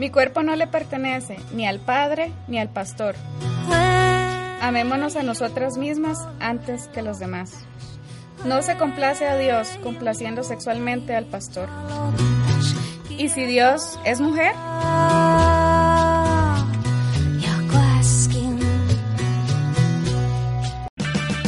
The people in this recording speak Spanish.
Mi cuerpo no le pertenece ni al Padre ni al pastor. Amémonos a nosotras mismas antes que los demás. No se complace a Dios complaciendo sexualmente al pastor. ¿Y si Dios es mujer?